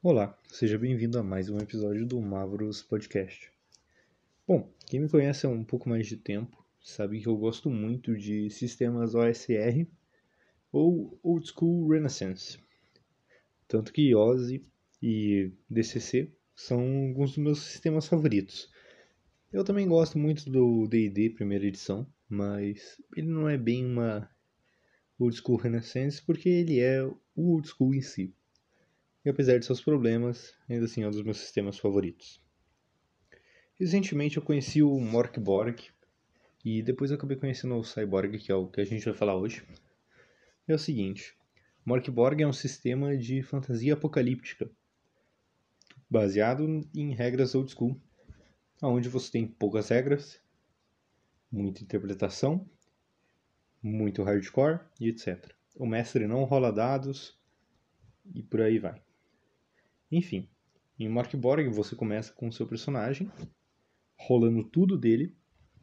Olá, seja bem-vindo a mais um episódio do Mavros Podcast. Bom, quem me conhece há um pouco mais de tempo sabe que eu gosto muito de sistemas OSR ou Old School Renaissance. Tanto que OSI e DCC são alguns dos meus sistemas favoritos. Eu também gosto muito do D&D primeira edição, mas ele não é bem uma Old School Renaissance porque ele é o Old School em si e apesar de seus problemas, ainda assim é um dos meus sistemas favoritos. Recentemente eu conheci o Morkborg e depois eu acabei conhecendo o Cyborg, que é o que a gente vai falar hoje. É o seguinte, Morkborg é um sistema de fantasia apocalíptica, baseado em regras old school, onde você tem poucas regras, muita interpretação, muito hardcore e etc. O mestre não rola dados e por aí vai. Enfim, em Morkborg você começa com o seu personagem, rolando tudo dele,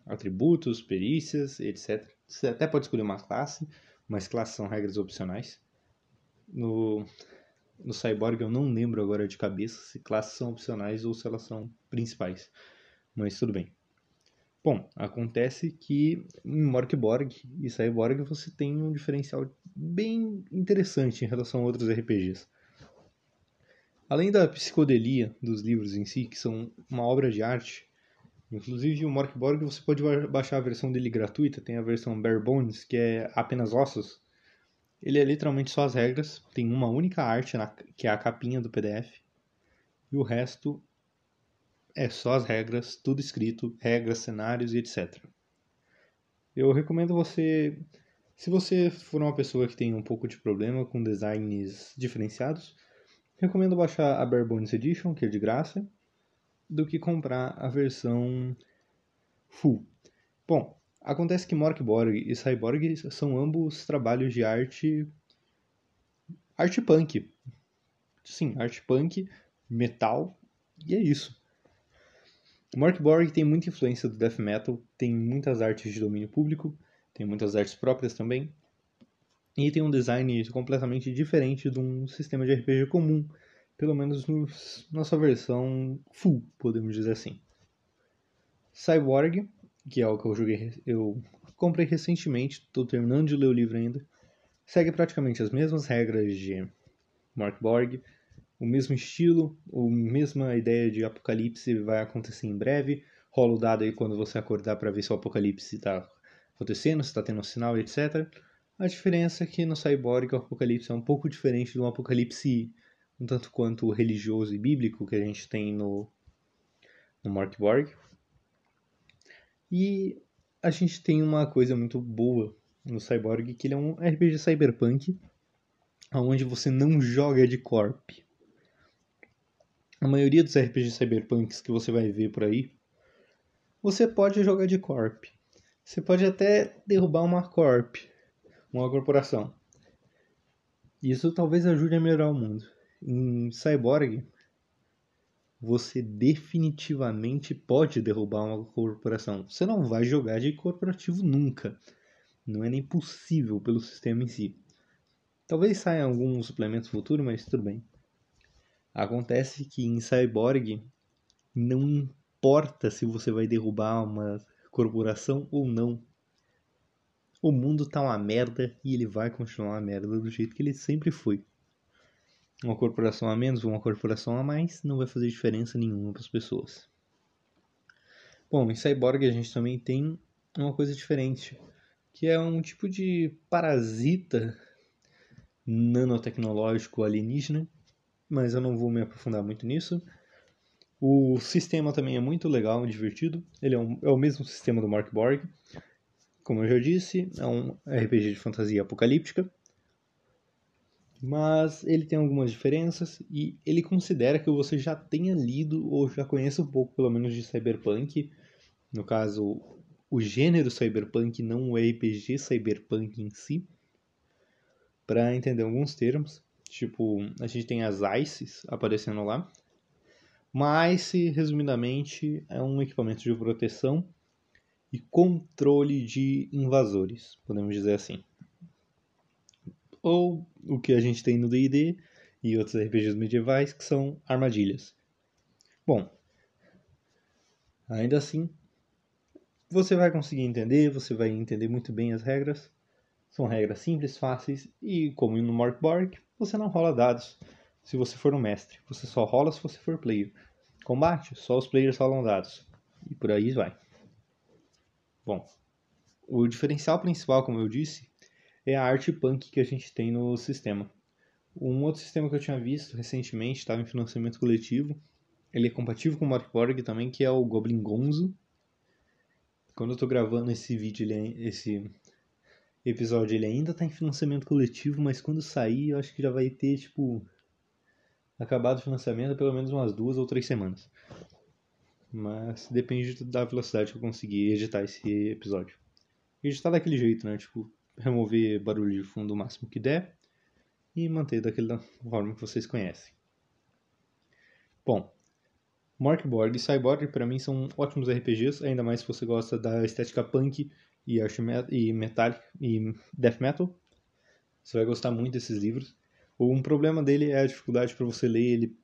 atributos, perícias, etc. Você até pode escolher uma classe, mas classes são regras opcionais. No, no Cyborg eu não lembro agora de cabeça se classes são opcionais ou se elas são principais, mas tudo bem. Bom, acontece que em Morkborg e Cyborg você tem um diferencial bem interessante em relação a outros RPGs. Além da psicodelia dos livros em si, que são uma obra de arte, inclusive o Morkborg você pode baixar a versão dele gratuita, tem a versão Bare Bones, que é apenas ossos. Ele é literalmente só as regras, tem uma única arte, na, que é a capinha do PDF, e o resto é só as regras, tudo escrito, regras, cenários e etc. Eu recomendo você, se você for uma pessoa que tem um pouco de problema com designs diferenciados, Recomendo baixar a Bare Bones Edition, que é de graça, do que comprar a versão full. Bom, acontece que Morkborg e Cyborg são ambos trabalhos de arte arte punk. Sim, arte punk, metal, e é isso. Morkborg tem muita influência do death metal, tem muitas artes de domínio público, tem muitas artes próprias também, e tem um design completamente diferente de um sistema de RPG comum, pelo menos no, na sua versão full, podemos dizer assim. Cyborg, que é o que eu joguei, eu comprei recentemente, estou terminando de ler o livro ainda, segue praticamente as mesmas regras de Mark Borg, o mesmo estilo, a mesma ideia de apocalipse vai acontecer em breve, rola o dado aí quando você acordar para ver se o apocalipse está acontecendo, se está tendo um sinal, etc. A diferença é que no Cyborg o Apocalipse é um pouco diferente de um Apocalipse um tanto quanto religioso e bíblico que a gente tem no, no Morkborg. E a gente tem uma coisa muito boa no Cyborg, que ele é um RPG cyberpunk, onde você não joga de corp. A maioria dos RPGs cyberpunks que você vai ver por aí, você pode jogar de corp. Você pode até derrubar uma corp, uma corporação. Isso talvez ajude a melhorar o mundo. Em Cyborg, você definitivamente pode derrubar uma corporação. Você não vai jogar de corporativo nunca. Não é nem possível pelo sistema em si. Talvez saia algum suplemento futuro, mas tudo bem. Acontece que em Cyborg não importa se você vai derrubar uma corporação ou não o mundo tá uma merda e ele vai continuar uma merda do jeito que ele sempre foi. Uma corporação a menos uma corporação a mais não vai fazer diferença nenhuma para as pessoas. Bom, em Cyborg a gente também tem uma coisa diferente, que é um tipo de parasita nanotecnológico alienígena, mas eu não vou me aprofundar muito nisso. O sistema também é muito legal e divertido. Ele é, um, é o mesmo sistema do Mark Borg, como eu já disse, é um RPG de fantasia apocalíptica, mas ele tem algumas diferenças e ele considera que você já tenha lido ou já conheça um pouco, pelo menos, de cyberpunk. No caso, o gênero cyberpunk, não o RPG cyberpunk em si, para entender alguns termos. Tipo, a gente tem as ICEs aparecendo lá. ICE, resumidamente, é um equipamento de proteção e controle de invasores, podemos dizer assim. Ou o que a gente tem no D&D e outros RPGs medievais que são armadilhas. Bom, ainda assim, você vai conseguir entender, você vai entender muito bem as regras. São regras simples, fáceis e, como no Morkborg, você não rola dados se você for um mestre. Você só rola se você for player. Combate, só os players rolam dados. E por aí vai. Bom, o diferencial principal, como eu disse, é a arte punk que a gente tem no sistema. Um outro sistema que eu tinha visto recentemente, estava em financiamento coletivo, ele é compatível com o Morkborg também, que é o Goblin Gonzo. Quando eu estou gravando esse vídeo, ele, é, esse episódio, ele ainda está em financiamento coletivo, mas quando sair, eu acho que já vai ter, tipo, acabado o financiamento pelo menos umas duas ou três semanas. Mas depende da velocidade que eu conseguir editar esse episódio. Editar daquele jeito, né? Tipo, remover barulho de fundo o máximo que der e manter daquela forma que vocês conhecem. Bom, Morkborg e Cyborg para mim são ótimos RPGs, ainda mais se você gosta da estética punk e, e metal e death metal. Você vai gostar muito desses livros. Um problema dele é a dificuldade para você ler ele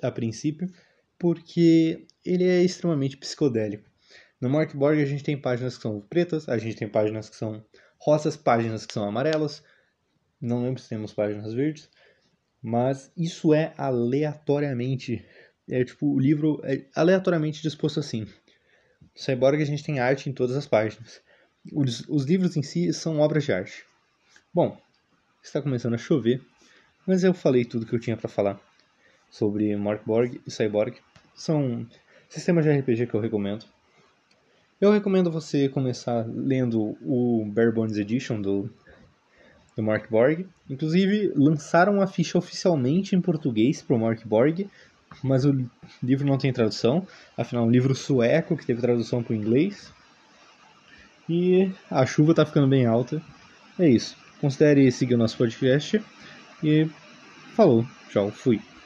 a princípio, porque ele é extremamente psicodélico. No Morkborg a gente tem páginas que são pretas, a gente tem páginas que são rosas, páginas que são amarelas, não lembro se temos páginas verdes, mas isso é aleatoriamente é tipo, o livro é aleatoriamente disposto assim. Cyborg a gente tem arte em todas as páginas. Os, os livros em si são obras de arte. Bom, está começando a chover, mas eu falei tudo que eu tinha para falar sobre Morkborg e Cyborg. São sistemas de RPG que eu recomendo. Eu recomendo você começar lendo o Bare Bones Edition do, do Morkborg. Inclusive, lançaram a ficha oficialmente em português para o Morkborg mas o livro não tem tradução. Afinal, é um livro sueco que teve tradução para o inglês. E a chuva está ficando bem alta. É isso. Considere seguir o nosso podcast. E falou. Tchau. Fui.